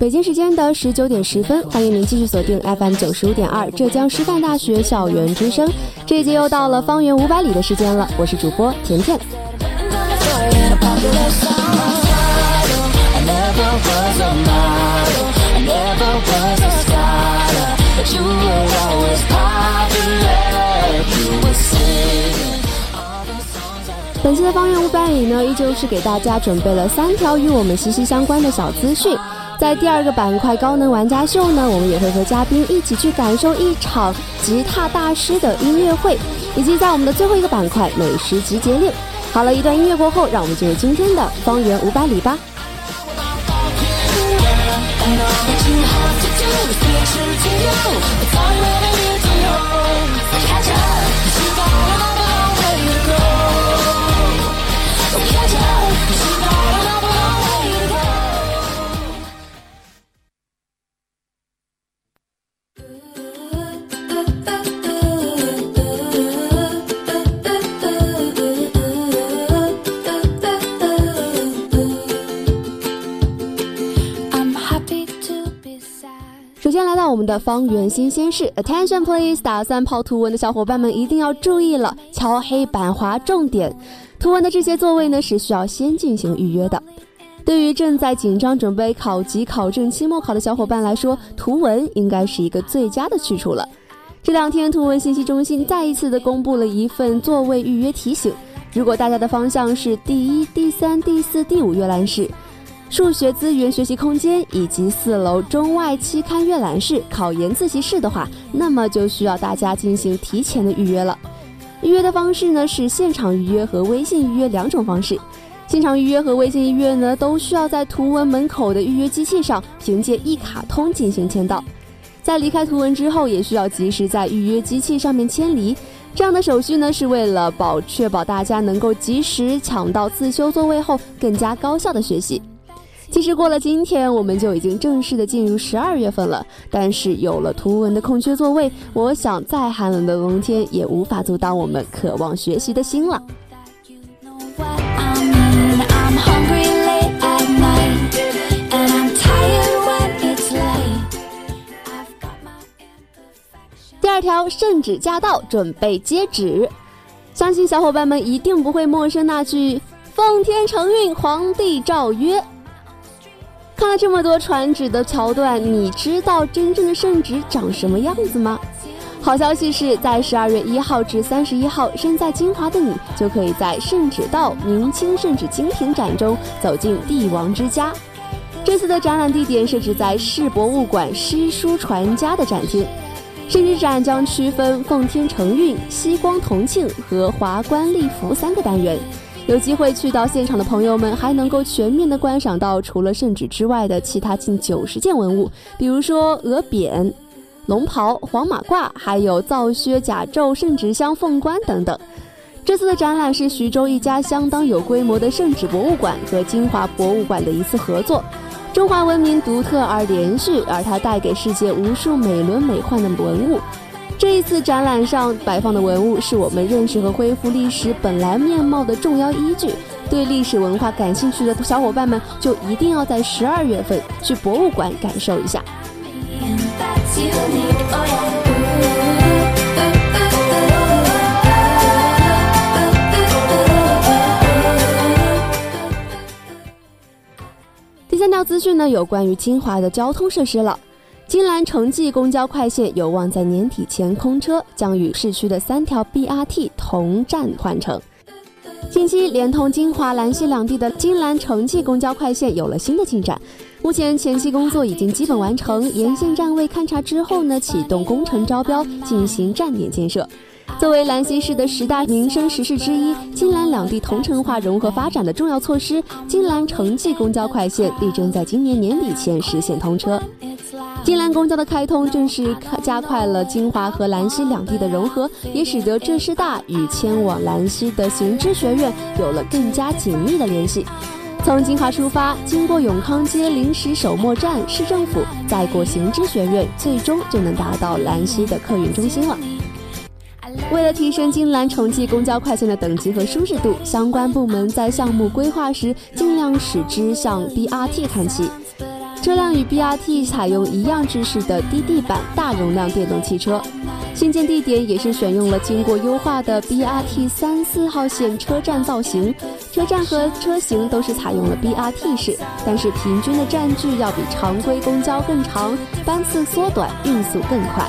北京时间的十九点十分，欢迎您继续锁定 FM 九十五点二浙江师范大学校园之声。这一节又到了方圆五百里的时间了，我是主播甜甜。本期的方圆五百里呢，依旧是给大家准备了三条与我们息息相关的小资讯。在第二个板块高能玩家秀呢，我们也会和嘉宾一起去感受一场吉他大师的音乐会，以及在我们的最后一个板块美食集结令。好了一段音乐过后，让我们进入今天的方圆五百里吧。们的方圆新鲜事，Attention please！打算泡图文的小伙伴们一定要注意了，敲黑板划重点。图文的这些座位呢是需要先进行预约的。对于正在紧张准备考级、考证、期末考的小伙伴来说，图文应该是一个最佳的去处了。这两天，图文信息中心再一次的公布了一份座位预约提醒。如果大家的方向是第一、第三、第四、第五阅览室。数学资源学习空间以及四楼中外期刊阅览室、考研自习室的话，那么就需要大家进行提前的预约了。预约的方式呢是现场预约和微信预约两种方式。现场预约和微信预约呢都需要在图文门口的预约机器上凭借一卡通进行签到，在离开图文之后也需要及时在预约机器上面签离。这样的手续呢是为了保确保大家能够及时抢到自修座位后更加高效的学习。其实过了今天，我们就已经正式的进入十二月份了。但是有了图文的空缺座位，我想再寒冷的冬天也无法阻挡我们渴望学习的心了。第二条，圣旨驾到，准备接旨。相信小伙伴们一定不会陌生那句“奉天承运，皇帝诏曰”。看了这么多传旨的桥段，你知道真正的圣旨长什么样子吗？好消息是在十二月一号至三十一号，身在金华的你就可以在圣旨道明清圣旨精品展中走进帝王之家。这次的展览地点设置在市博物馆诗书传家的展厅。圣旨展将区分奉天承运、西光同庆和华冠丽服三个单元。有机会去到现场的朋友们，还能够全面的观赏到除了圣旨之外的其他近九十件文物，比如说鹅匾、龙袍、黄马褂，还有皂靴、甲胄、圣旨箱、凤冠等等。这次的展览是徐州一家相当有规模的圣旨博物馆和金华博物馆的一次合作。中华文明独特而连续，而它带给世界无数美轮美奂的文物。这一次展览上摆放的文物，是我们认识和恢复历史本来面貌的重要依据。对历史文化感兴趣的小伙伴们，就一定要在十二月份去博物馆感受一下。第三条资讯呢，有关于金华的交通设施了。金兰城际公交快线有望在年底前通车，将与市区的三条 BRT 同站换乘。近期，连通金华、兰溪两地的金兰城际公交快线有了新的进展。目前前期工作已经基本完成，沿线站位勘察之后呢，启动工程招标，进行站点建设。作为兰溪市的十大民生实事之一，金兰两地同城化融合发展的重要措施，金兰城际公交快线力争在今年年底前实现通车。金兰公交的开通，正是加快了金华和兰溪两地的融合，也使得浙师大与迁往兰溪的行知学院有了更加紧密的联系。从金华出发，经过永康街临时首末站市政府，再过行知学院，最终就能达到兰溪的客运中心了。为了提升金兰城际公交快线的等级和舒适度，相关部门在项目规划时尽量使之向 BRT 看齐。车辆与 BRT 采用一样制式的低地板大容量电动汽车，新建地点也是选用了经过优化的 BRT 三四号线车站造型，车站和车型都是采用了 BRT 式，但是平均的站距要比常规公交更长，班次缩短，运速更快。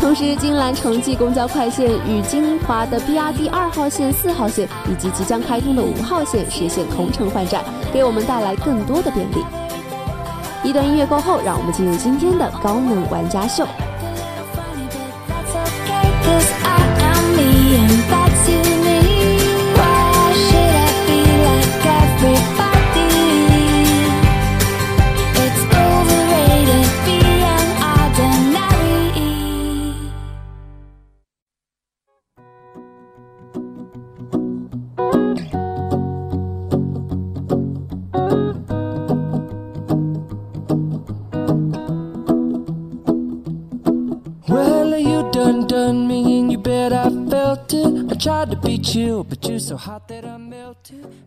同时，金兰城际公交快线与金华的 BRT 二号线、四号线以及即将开通的五号线实现同城换站，给我们带来更多的便利。一段音乐过后，让我们进入今天的高能玩家秀。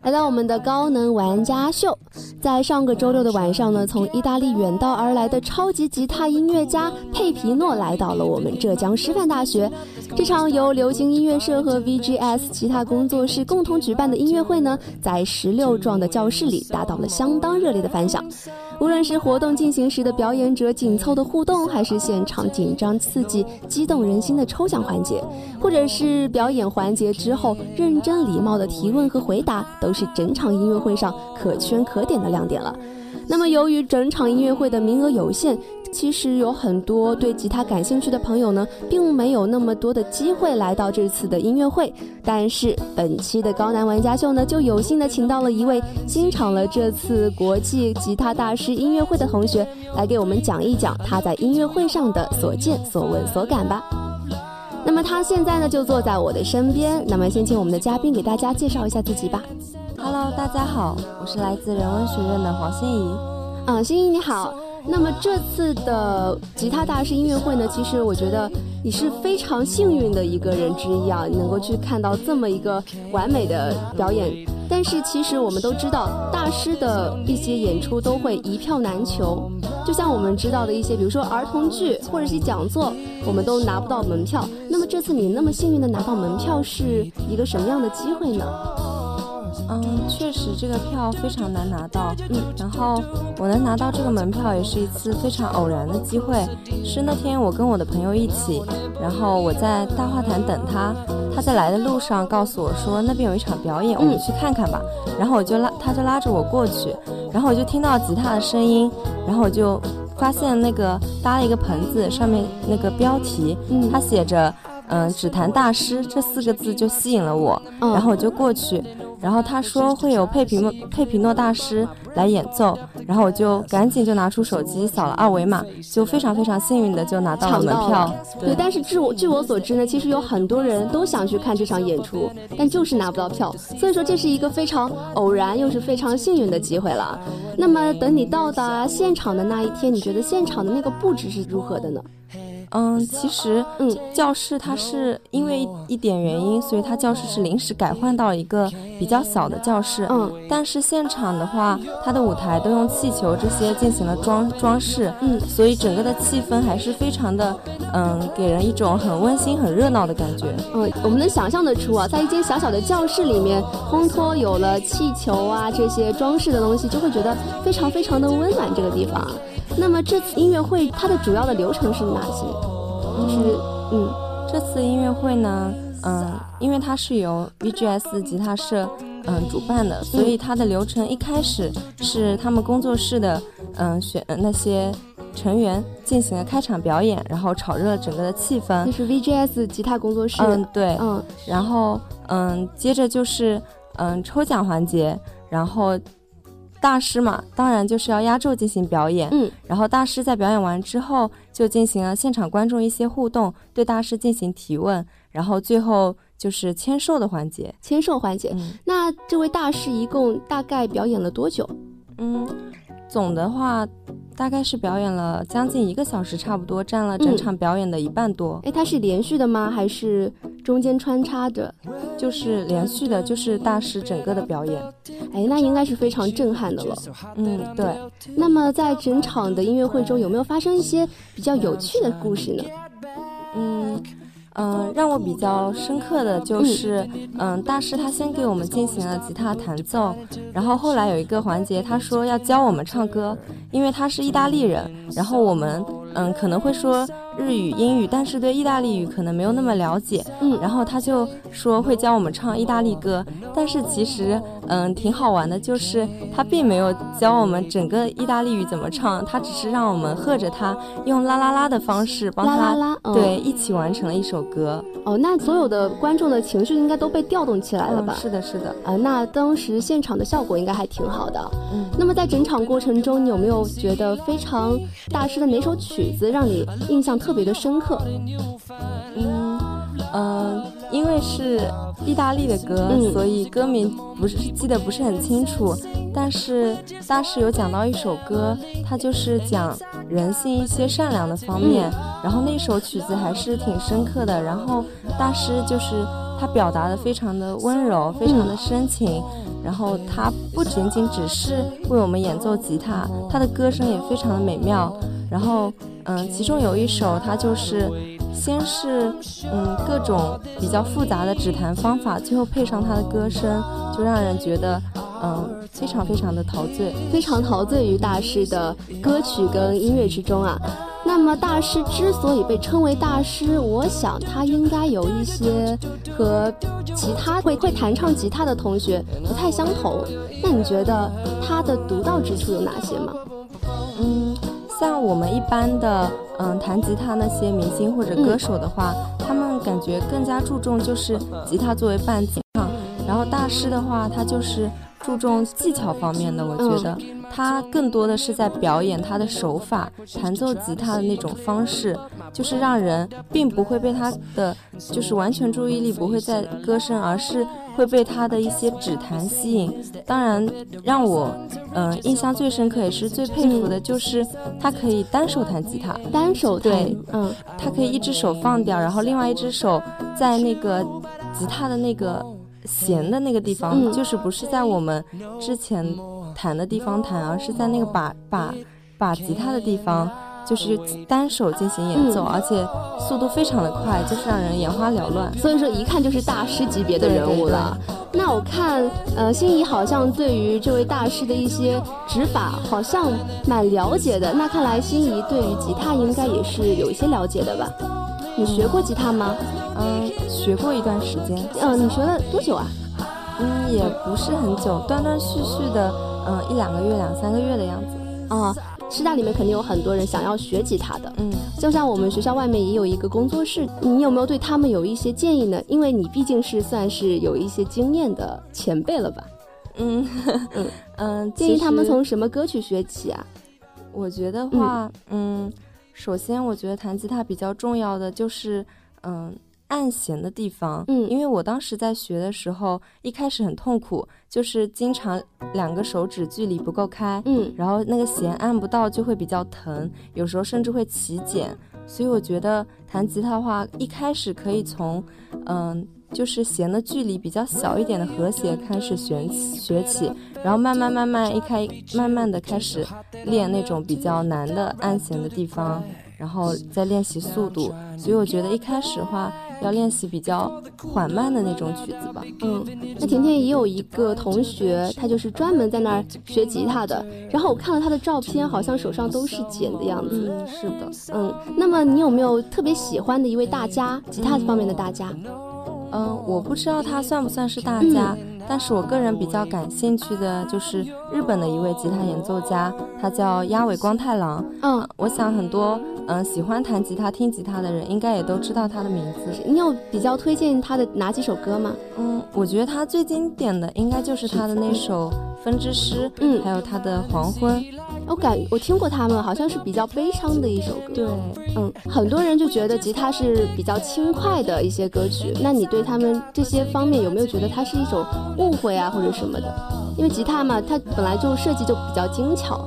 来到我们的高能玩家秀，在上个周六的晚上呢，从意大利远道而来的超级吉他音乐家佩皮诺来到了我们浙江师范大学。这场由流行音乐社和 VGS 吉他工作室共同举办的音乐会呢，在十六幢的教室里达到了相当热烈的反响。无论是活动进行时的表演者紧凑的互动，还是现场紧张刺激、激动人心的抽奖环节，或者是表演环节之后认真礼貌的提问和回答，都是整场音乐会上可圈可点的亮点了。那么，由于整场音乐会的名额有限。其实有很多对吉他感兴趣的朋友呢，并没有那么多的机会来到这次的音乐会。但是本期的高难玩家秀呢，就有幸的请到了一位欣赏了这次国际吉他大师音乐会的同学，来给我们讲一讲他在音乐会上的所见所闻所感吧。那么他现在呢，就坐在我的身边。那么先请我们的嘉宾给大家介绍一下自己吧。Hello，大家好，我是来自人文学院的黄欣怡。嗯，欣怡你好。那么这次的吉他大师音乐会呢，其实我觉得你是非常幸运的一个人之一啊，能够去看到这么一个完美的表演。但是其实我们都知道，大师的一些演出都会一票难求，就像我们知道的一些，比如说儿童剧或者是讲座，我们都拿不到门票。那么这次你那么幸运的拿到门票，是一个什么样的机会呢？嗯，确实这个票非常难拿到。嗯，然后我能拿到这个门票也是一次非常偶然的机会。是那天我跟我的朋友一起，然后我在大话坛等他，他在来的路上告诉我说那边有一场表演，我们去看看吧。然后我就拉，他就拉着我过去，然后我就听到吉他的声音，然后我就发现那个搭了一个棚子，上面那个标题，他写着嗯指弹大师这四个字就吸引了我，然后我就过去。然后他说会有佩皮诺佩皮诺大师来演奏，然后我就赶紧就拿出手机扫了二维码，就非常非常幸运的就拿到了门票。对，但是据我据我所知呢，其实有很多人都想去看这场演出，但就是拿不到票。所以说这是一个非常偶然又是非常幸运的机会了。那么等你到达现场的那一天，你觉得现场的那个布置是如何的呢？嗯，其实，嗯，教室它是因为一点原因，所以它教室是临时改换到一个比较小的教室。嗯，但是现场的话，它的舞台都用气球这些进行了装装饰。嗯，所以整个的气氛还是非常的，嗯，给人一种很温馨、很热闹的感觉。嗯，我们能想象得出啊，在一间小小的教室里面，烘托有了气球啊这些装饰的东西，就会觉得非常非常的温暖这个地方。那么这次音乐会它的主要的流程是哪些？就是嗯，这次音乐会呢，嗯，因为它是由 VGS 吉他社嗯主办的，所以它的流程一开始是他们工作室的嗯选那些成员进行了开场表演，然后炒热了整个的气氛。就是 VGS 吉他工作室。嗯，对，嗯，然后嗯，接着就是嗯抽奖环节，然后。大师嘛，当然就是要压轴进行表演。嗯，然后大师在表演完之后，就进行了现场观众一些互动，对大师进行提问，然后最后就是签售的环节。签售环节。嗯那这位大师一共大概表演了多久？嗯，总的话大概是表演了将近一个小时，差不多占了整场表演的一半多。哎，它是连续的吗？还是中间穿插着？就是连续的，就是大师整个的表演。哎，那应该是非常震撼的了。嗯，对。那么在整场的音乐会中，有没有发生一些比较有趣的故事呢？嗯。嗯，让我比较深刻的就是，嗯，大师他先给我们进行了吉他弹奏，然后后来有一个环节，他说要教我们唱歌，因为他是意大利人，然后我们嗯可能会说日语、英语，但是对意大利语可能没有那么了解，嗯，然后他就说会教我们唱意大利歌，但是其实嗯挺好玩的，就是他并没有教我们整个意大利语怎么唱，他只是让我们和着他用啦啦啦的方式帮他啦啦啦，嗯、对一起完成了一首。歌哦，那所有的观众的情绪应该都被调动起来了吧？嗯、是的，是的。啊、呃，那当时现场的效果应该还挺好的。嗯，那么在整场过程中，你有没有觉得非常大师的哪首曲子让你印象特别的深刻？嗯，呃，因为是意大利的歌，嗯、所以歌名不是记得不是很清楚。但是大师有讲到一首歌，它就是讲人性一些善良的方面，嗯、然后那首曲子还是挺深刻的。然后大师就是他表达的非常的温柔，非常的深情。嗯、然后他不仅仅只是为我们演奏吉他，他的歌声也非常的美妙。然后，嗯，其中有一首，他就是先是嗯各种比较复杂的指弹方法，最后配上他的歌声，就让人觉得嗯非常非常的陶醉，非常陶醉于大师的歌曲跟音乐之中啊。那么大师之所以被称为大师，我想他应该有一些和其他会会弹唱吉他的同学不太相同。那你觉得他的独到之处有哪些吗？嗯。像我们一般的，嗯，弹吉他那些明星或者歌手的话，嗯、他们感觉更加注重就是吉他作为伴奏，然后大师的话，他就是注重技巧方面的。我觉得他更多的是在表演他的手法，弹奏吉他的那种方式，就是让人并不会被他的就是完全注意力不会在歌声，而是会被他的一些指弹吸引。当然，让我嗯、呃、印象最深刻也是最佩服的，就是他可以单手弹吉他，单手对，嗯，他可以一只手放掉，然后另外一只手在那个吉他的那个弦的那个地方，嗯、就是不是在我们之前弹的地方弹，而是在那个把把把吉他的地方。就是单手进行演奏，嗯、而且速度非常的快，就是让人眼花缭乱。所以说，一看就是大师级别的人物了。对对对那我看，呃，心仪好像对于这位大师的一些指法好像蛮了解的。那看来心仪对于吉他应该也是有一些了解的吧？你学过吉他吗？嗯，学过一段时间。嗯、呃，你学了多久啊？嗯，也不是很久，断断续续的，嗯，一两个月、两三个月的样子。啊、师大里面肯定有很多人想要学吉他的，嗯，就像我们学校外面也有一个工作室，你有没有对他们有一些建议呢？因为你毕竟是算是有一些经验的前辈了吧？嗯 嗯嗯，建议他们从什么歌曲学起啊？我觉得话，嗯，首先我觉得弹吉他比较重要的就是，嗯。按弦的地方，嗯，因为我当时在学的时候，一开始很痛苦，就是经常两个手指距离不够开，嗯，然后那个弦按不到就会比较疼，有时候甚至会起茧，所以我觉得弹吉他的话，一开始可以从，嗯，就是弦的距离比较小一点的和弦开始学学起，然后慢慢慢慢一开，慢慢的开始练那种比较难的按弦的地方。然后再练习速度，所以我觉得一开始的话要练习比较缓慢的那种曲子吧。嗯，那甜甜也有一个同学，他就是专门在那儿学吉他的。然后我看了他的照片，好像手上都是茧的样子。嗯，是的。嗯，那么你有没有特别喜欢的一位大家，吉他方面的大家？嗯，我不知道他算不算是大家。但是我个人比较感兴趣的就是日本的一位吉他演奏家，他叫鸭尾光太郎。嗯，我想很多嗯喜欢弹吉他、听吉他的人应该也都知道他的名字。你有比较推荐他的哪几首歌吗？嗯，我觉得他最经典的应该就是他的那首《分之诗》，嗯，还有他的《黄昏》。我感我听过他们，好像是比较悲伤的一首歌。对，嗯，很多人就觉得吉他是比较轻快的一些歌曲。那你对他们这些方面有没有觉得它是一种误会啊，或者什么的？因为吉他嘛，它本来就设计就比较精巧。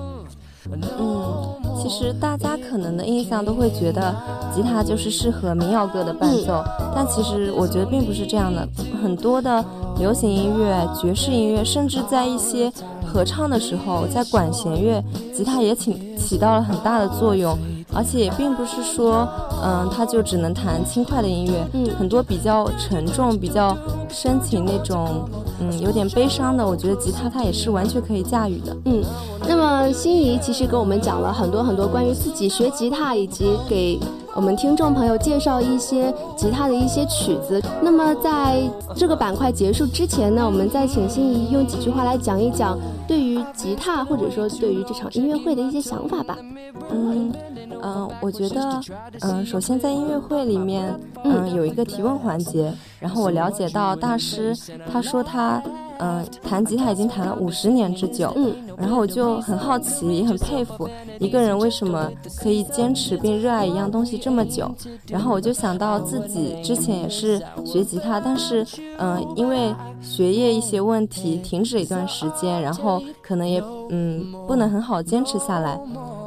嗯，其实大家可能的印象都会觉得吉他就是适合民谣歌的伴奏，但其实我觉得并不是这样的。很多的流行音乐、爵士音乐，甚至在一些合唱的时候，在管弦乐，吉他也起起到了很大的作用。而且也并不是说，嗯，他就只能弹轻快的音乐，嗯，很多比较沉重、比较深情那种，嗯，有点悲伤的，我觉得吉他它也是完全可以驾驭的，嗯。那么心仪其实给我们讲了很多很多关于自己学吉他以及给。我们听众朋友介绍一些吉他的一些曲子。那么在这个板块结束之前呢，我们再请心仪用几句话来讲一讲对于吉他或者说对于这场音乐会的一些想法吧。嗯嗯，我觉得嗯，首先在音乐会里面嗯有一个提问环节，然后我了解到大师他说他。嗯，弹吉他已经弹了五十年之久。嗯，然后我就很好奇，也很佩服一个人为什么可以坚持并热爱一样东西这么久。然后我就想到自己之前也是学吉他，但是嗯，因为学业一些问题停止了一段时间，然后可能也嗯不能很好坚持下来。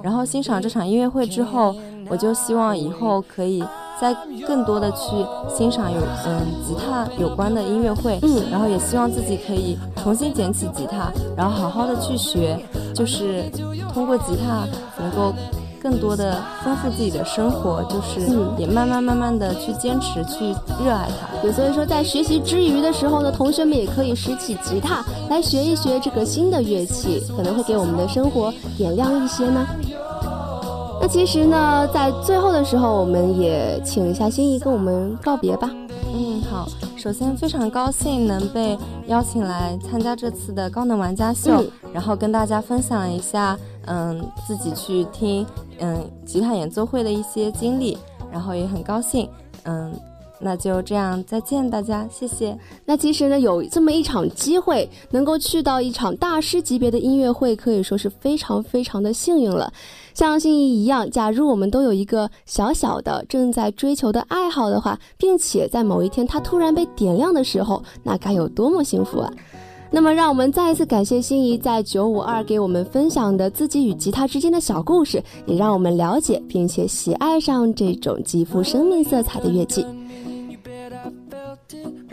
然后欣赏这场音乐会之后，我就希望以后可以。在更多的去欣赏有嗯吉他有关的音乐会，嗯，然后也希望自己可以重新捡起吉他，然后好好的去学，就是通过吉他能够更多的丰富自己的生活，就是也慢慢慢慢的去坚持去热爱它。对，所以说在学习之余的时候呢，同学们也可以拾起吉他来学一学这个新的乐器，可能会给我们的生活点亮一些呢。那其实呢，在最后的时候，我们也请一下心仪跟我们告别吧。嗯，好。首先非常高兴能被邀请来参加这次的高能玩家秀，然后跟大家分享一下，嗯，自己去听嗯吉他演奏会的一些经历，然后也很高兴，嗯。那就这样，再见，大家，谢谢。那其实呢，有这么一场机会，能够去到一场大师级别的音乐会，可以说是非常非常的幸运了。像心仪一样，假如我们都有一个小小的正在追求的爱好的话，并且在某一天它突然被点亮的时候，那该有多么幸福啊！那么，让我们再一次感谢心仪在九五二给我们分享的自己与吉他之间的小故事，也让我们了解并且喜爱上这种极富生命色彩的乐器。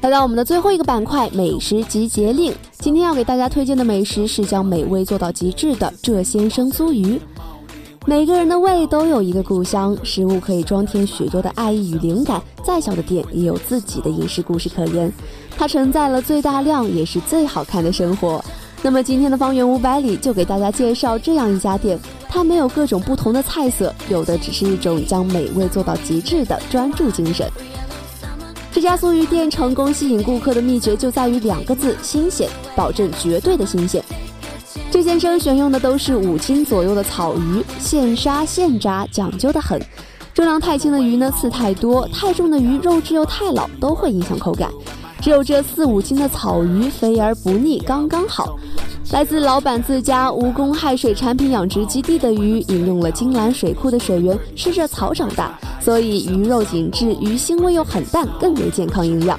来到我们的最后一个板块——美食集结令。今天要给大家推荐的美食是将美味做到极致的浙先生酥鱼。每个人的胃都有一个故乡，食物可以装填许多的爱意与灵感。再小的店也有自己的饮食故事可言，它承载了最大量也是最好看的生活。那么今天的方圆五百里就给大家介绍这样一家店，它没有各种不同的菜色，有的只是一种将美味做到极致的专注精神。这家酥鱼店成功吸引顾客的秘诀就在于两个字：新鲜，保证绝对的新鲜。这先生选用的都是五斤左右的草鱼，现杀现炸，讲究的很。重量太轻的鱼呢，刺太多；太重的鱼，肉质又太老，都会影响口感。只有这四五斤的草鱼，肥而不腻，刚刚好。来自老板自家无公害水产品养殖基地的鱼，饮用了金兰水库的水源，吃着草长大，所以鱼肉紧致，鱼腥味又很淡，更为健康营养。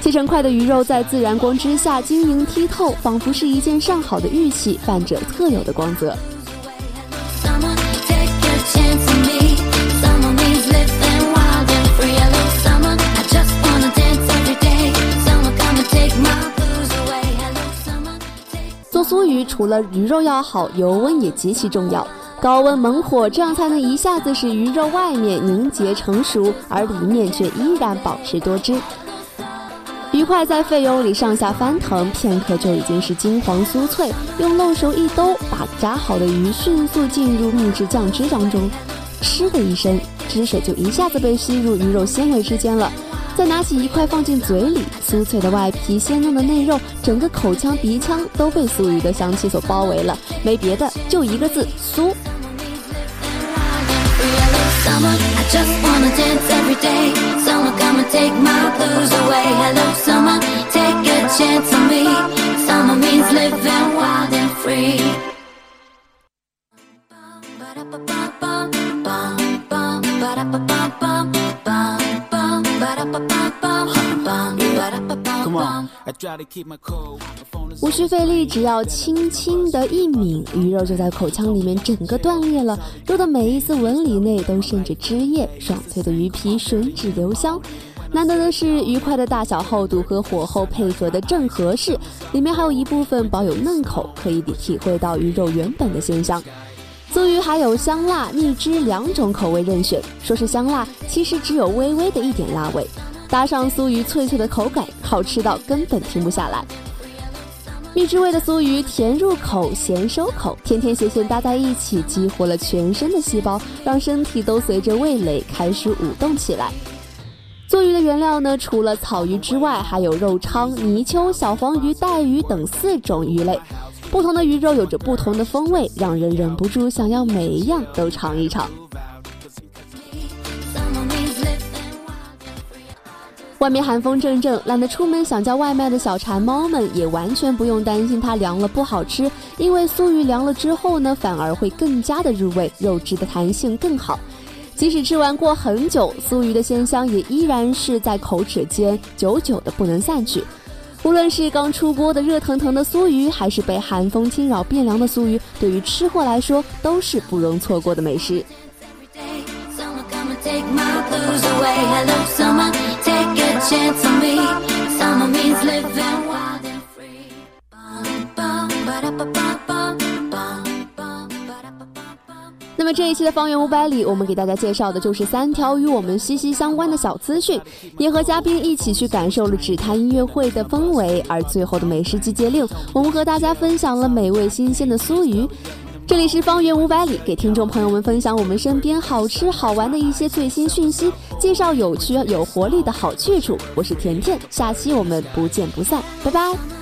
切成块的鱼肉在自然光之下晶莹剔透，仿佛是一件上好的玉器，泛着特有的光泽。酥鱼除了鱼肉要好，油温也极其重要，高温猛火，这样才能一下子使鱼肉外面凝结成熟，而里面却依然保持多汁。鱼块在沸油里上下翻腾，片刻就已经是金黄酥脆。用漏勺一兜，把炸好的鱼迅速进入秘制酱汁当中，嗤的一声，汁水就一下子被吸入鱼肉纤维之间了。再拿起一块放进嘴里，酥脆的外皮，鲜嫩的内肉，整个口腔、鼻腔都被酥鱼的香气所包围了。没别的，就一个字：酥。无需费力，只要轻轻的一抿，鱼肉就在口腔里面整个断裂了。肉的每一丝纹理内都渗着汁液，爽脆的鱼皮吮指留香。难得的是，鱼块的大小厚度和火候配合的正合适，里面还有一部分保有嫩口，可以体会到鱼肉原本的鲜香。酥鱼还有香辣、蜜汁两种口味任选。说是香辣，其实只有微微的一点辣味。搭上酥鱼脆脆的口感，好吃到根本停不下来。蜜汁味的酥鱼甜入口，咸收口，甜甜咸咸搭在一起，激活了全身的细胞，让身体都随着味蕾开始舞动起来。做鱼的原料呢，除了草鱼之外，还有肉鲳、泥鳅、小黄鱼、带鱼等四种鱼类。不同的鱼肉有着不同的风味，让人忍不住想要每一样都尝一尝。外面寒风阵阵，懒得出门想叫外卖的小馋猫们也完全不用担心它凉了不好吃，因为酥鱼凉了之后呢，反而会更加的入味，肉质的弹性更好。即使吃完过很久，酥鱼的鲜香也依然是在口齿间久久的不能散去。无论是刚出锅的热腾腾的酥鱼，还是被寒风侵扰变凉的酥鱼，对于吃货来说都是不容错过的美食。那么这一期的方圆五百里，我们给大家介绍的就是三条与我们息息相关的小资讯，也和嘉宾一起去感受了指坛音乐会的氛围。而最后的美食集结令，我们和大家分享了美味新鲜的酥鱼。这里是方圆五百里，给听众朋友们分享我们身边好吃好玩的一些最新讯息，介绍有趣有活力的好去处。我是甜甜，下期我们不见不散，拜拜。